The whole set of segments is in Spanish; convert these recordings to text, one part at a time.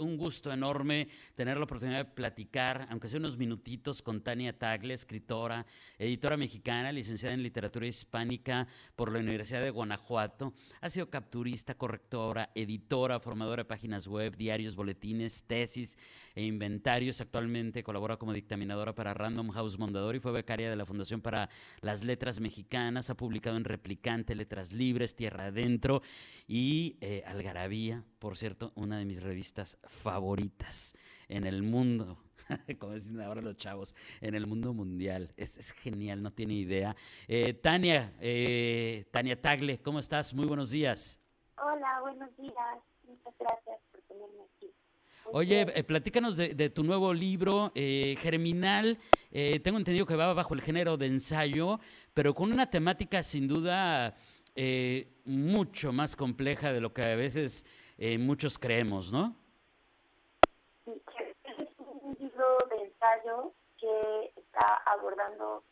un gusto enorme tener la oportunidad de platicar, aunque sea unos minutitos, con Tania Tagle, escritora, editora mexicana, licenciada en literatura hispánica por la Universidad de Guanajuato. Ha sido capturista, correctora, editora, formadora de páginas web, diarios, boletines, tesis e inventarios. Actualmente colabora como dictaminadora para Random House Mondador y fue becaria de la Fundación para las Letras Mexicanas. Ha publicado en Replicante, Letras Libres, Tierra Adentro y eh, Algarabía, por cierto, una de mis revistas favoritas en el mundo, como dicen ahora los chavos, en el mundo mundial. Es, es genial, no tiene idea. Eh, Tania, eh, Tania Tagle, ¿cómo estás? Muy buenos días. Hola, buenos días. Muchas gracias por tenerme aquí. Oye, eh, platícanos de, de, tu nuevo libro, eh, Germinal. Eh, tengo entendido que va bajo el género de ensayo, pero con una temática sin duda mucho más compleja de lo que a veces muchos creemos, ¿no? Es un libro de ensayo que está abordando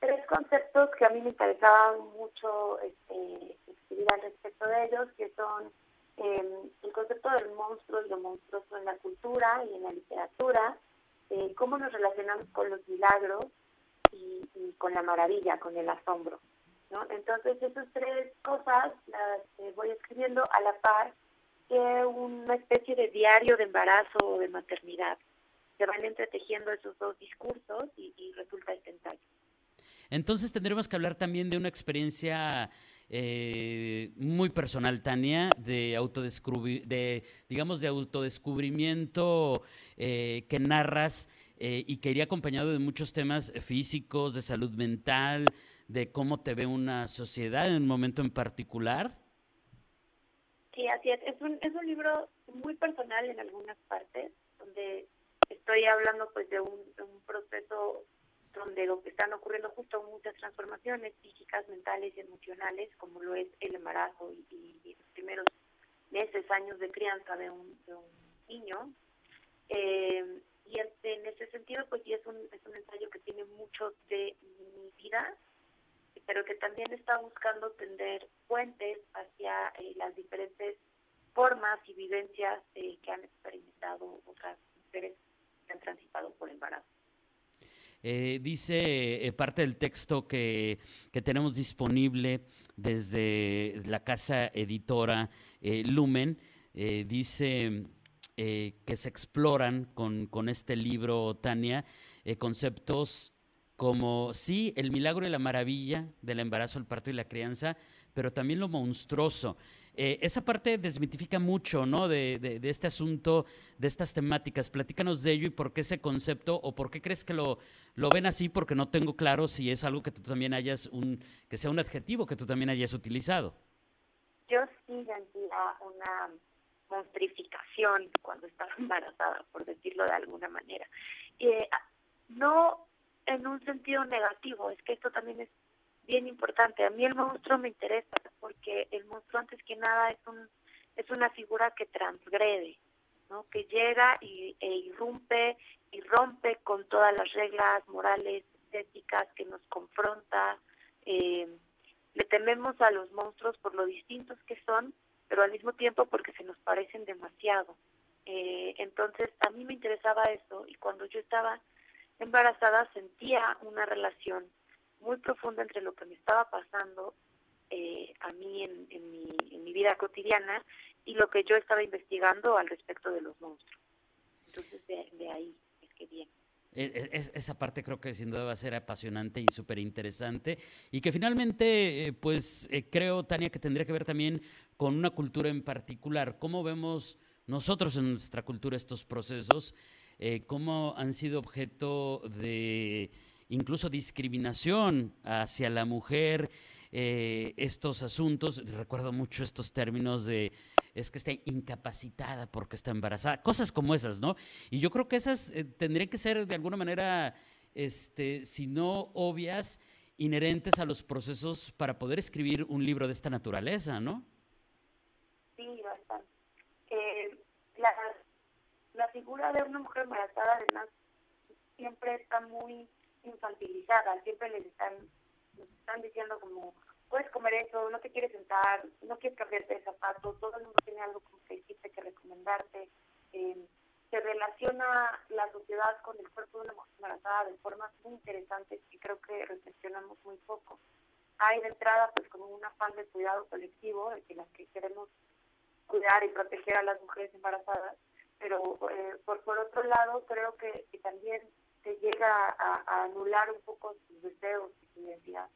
tres conceptos que a mí me interesaban mucho este, escribir al respecto de ellos, que son eh, el concepto del monstruo y lo monstruoso en la cultura y en la literatura, eh, cómo nos relacionamos con los milagros y, con la maravilla, con el asombro. Entonces, esas tres cosas las eh, voy escribiendo a la par que una especie de diario de embarazo o de maternidad. Se van entretejiendo esos dos discursos y, y resulta ensayo. Entonces tendremos que hablar también de una experiencia eh, muy personal, Tania, de de digamos de autodescubrimiento eh, que narras eh, y que iría acompañado de muchos temas físicos, de salud mental, de cómo te ve una sociedad en un momento en particular. Sí, así es. Es un, es un libro muy personal en algunas partes, donde estoy hablando pues de un, proceso donde lo que están ocurriendo justo muchas transformaciones físicas, mentales y emocionales, como lo es el embarazo y, los primeros meses, años de crianza de un, de un niño. Eh, y en ese sentido, pues sí es un, es un ensayo que tiene mucho de mi vida, pero que también está buscando tender puentes hacia eh, las diferentes formas y vivencias eh, que han experimentado otras mujeres han por embarazo. Eh, dice eh, parte del texto que, que, tenemos disponible desde la casa editora eh, Lumen, dice que se exploran con, con, este libro, Tania, conceptos como, sí, el milagro y la maravilla del embarazo, el parto y la crianza, pero también lo monstruoso. Eh, esa parte desmitifica mucho, ¿no? De, de, este asunto, de estas temáticas. Platícanos de ello y por qué ese concepto, o por qué crees que lo, lo ven así, porque no tengo claro si es algo que tú también hayas, un, que sea un adjetivo que tú también hayas utilizado. Yo sí sentía una monstrificación cuando estaba embarazada, por decirlo de alguna manera. Eh, no en un sentido negativo, es que esto también es bien importante. A mí el monstruo me interesa porque el monstruo antes que nada es un es una figura que transgrede, ¿no? Que llega y, e irrumpe y rompe con todas las reglas morales, éticas que nos confronta. Eh, le tememos a los monstruos por lo distintos que son, pero al mismo tiempo porque se nos parecen demasiado. Eh, entonces, a mí me interesaba eso y cuando yo estaba embarazada sentía una relación muy profunda entre lo que me estaba pasando eh, a mí en, en, mi, en mi vida cotidiana y lo que yo estaba investigando al respecto de los monstruos. Entonces, de, de ahí es que viene. Es, esa parte creo que sin duda va a ser apasionante y súper interesante y que finalmente, eh, pues eh, creo, Tania, que tendría que ver también con una cultura en particular. ¿Cómo vemos nosotros en nuestra cultura estos procesos? Eh, ¿Cómo han sido objeto de incluso discriminación hacia la mujer, eh, estos asuntos. Recuerdo mucho estos términos de es que está incapacitada porque está embarazada, cosas como esas, ¿no? Y yo creo que esas eh, tendrían que ser de alguna manera, este, si no obvias, inherentes a los procesos para poder escribir un libro de esta naturaleza, ¿no? Sí, bastante. Eh, las, las figura de una mujer embarazada además siempre está muy infantilizada, siempre les están, les están diciendo como, puedes comer eso, no te quieres sentar, no quieres cambiarte de zapato, todo el mundo tiene algo que hiciste que recomendarte. Eh, se relaciona la sociedad con el cuerpo de una mujer embarazada de formas muy interesantes y creo que reflexionamos muy poco. Hay de entrada pues como un afán de cuidado colectivo, de que las que queremos cuidar y proteger a las mujeres embarazadas, pero eh, por, por otro lado creo que, también se llega a, anular un poco sus deseos y su identidad.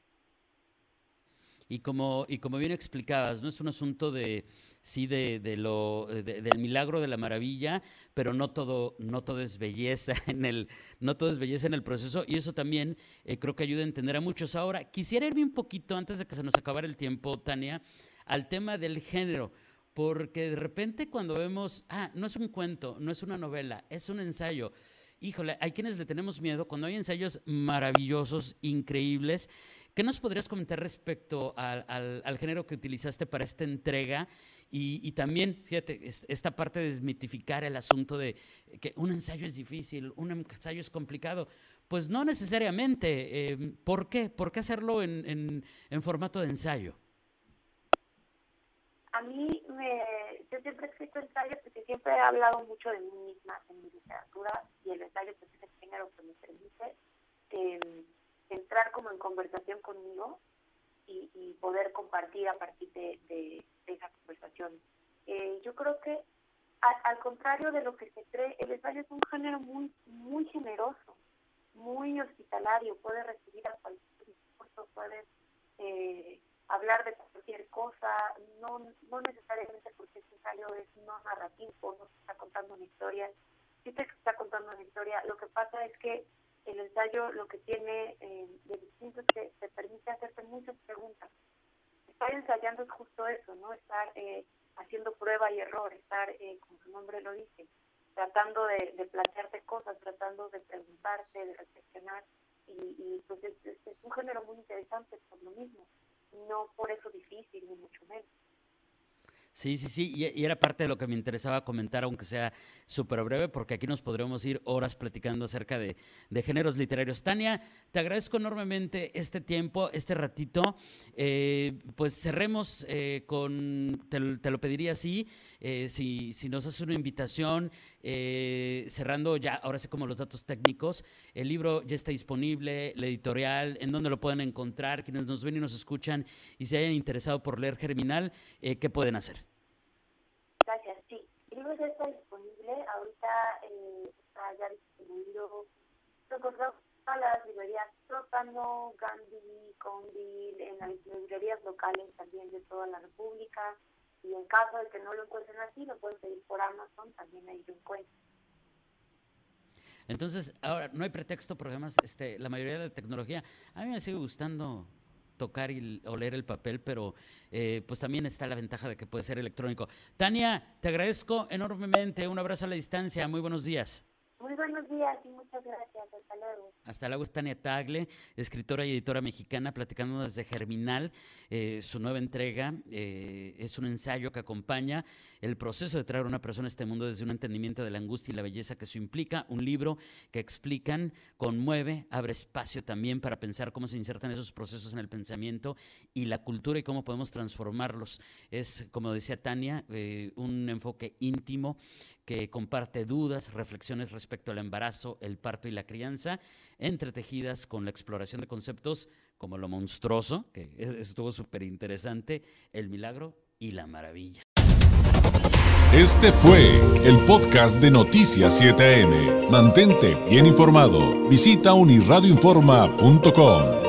Y como, y como bien explicabas, no es un asunto de sí de, de lo del milagro de la maravilla, pero no todo no todo es belleza en el no todo es belleza en el proceso y eso también eh, creo que ayuda a entender a muchos. Ahora quisiera irme un poquito antes de que se nos acabara el tiempo, Tania, al tema del género. Porque de repente cuando vemos, ah, no es un cuento, no es una novela, es un ensayo. Híjole, hay quienes le tenemos miedo cuando hay ensayos maravillosos, increíbles, ¿Qué nos podrías comentar respecto al, género que utilizaste para esta entrega? Y, también, fíjate, esta parte de desmitificar el asunto de que un ensayo es difícil, un ensayo es complicado. Pues no necesariamente. Eh, ¿Por qué? ¿Por qué hacerlo en, formato de ensayo? A mí, me, yo siempre he escrito ensayos porque siempre he hablado mucho de mí misma en mi literatura y el ensayo pues, es el género que me permite. Eh, entrar como en conversación conmigo y, poder compartir a partir de, esa conversación. Eh, yo creo que al contrario de lo que se cree, el ensayo es un género muy muy generoso, muy hospitalario, puede recibir a cualquier discurso, puede eh, hablar de cualquier cosa, no, no necesariamente porque este ensayo es no narrativo, no se está contando una historia, sí se está contando una historia, lo que pasa es que el ensayo lo que tiene eh, de distinto es que te permite hacerte muchas preguntas. Estar ensayando es justo eso, ¿no? Estar eh, haciendo prueba y error, estar, eh, como su nombre lo dice, tratando de, de, plantearte cosas, tratando de preguntarte, de reflexionar. Y, y pues es, es un género muy interesante por lo mismo, no por eso difícil, ni mucho menos. Sí, sí, sí, y, era parte de lo que me interesaba comentar, aunque sea súper breve, porque aquí nos podríamos ir horas platicando acerca de, géneros literarios. Tania, te agradezco enormemente este tiempo, este ratito. Eh, pues cerremos eh, con, te, lo pediría así, eh, si, si, nos haces una invitación, cerrando ya, ahora sé como los datos técnicos, el libro ya está disponible, la editorial, en dónde lo pueden encontrar, quienes nos ven y nos escuchan y se hayan interesado por leer Germinal, ¿qué pueden hacer? Ya está disponible, ahorita eh, está ya distribuido, encontramos a las librerías Sótano, Gandhi, Condil, en las librerías locales también de toda la República, y en caso de que no lo encuentren así, lo pueden pedir por Amazon, también ahí lo encuentran. Entonces, ahora, no hay pretexto, porque además este, la mayoría de la tecnología, a mí me sigue gustando tocar y oler el papel, pero eh, pues también está la ventaja de que puede ser electrónico. Tania, te agradezco enormemente. Un abrazo a la distancia. Muy buenos días. Muy buenos días y muchas gracias. Hasta luego. Hasta luego, Tania Tagle, escritora y editora mexicana, platicando desde Germinal. Eh, su nueva entrega eh, es un ensayo que acompaña el proceso de traer a una persona a este mundo desde un entendimiento de la angustia y la belleza que eso implica. Un libro que explican, conmueve, abre espacio también para pensar cómo se insertan esos procesos en el pensamiento y la cultura y cómo podemos transformarlos. Es, como decía Tania, eh, un enfoque íntimo que comparte dudas, reflexiones respecto al embarazo, el parto y la crianza, entretejidas con la exploración de conceptos como lo monstruoso, que estuvo súper interesante, el milagro y la maravilla. Este fue el podcast de Noticias 7am. Mantente bien informado. Visita unirradioinforma.com.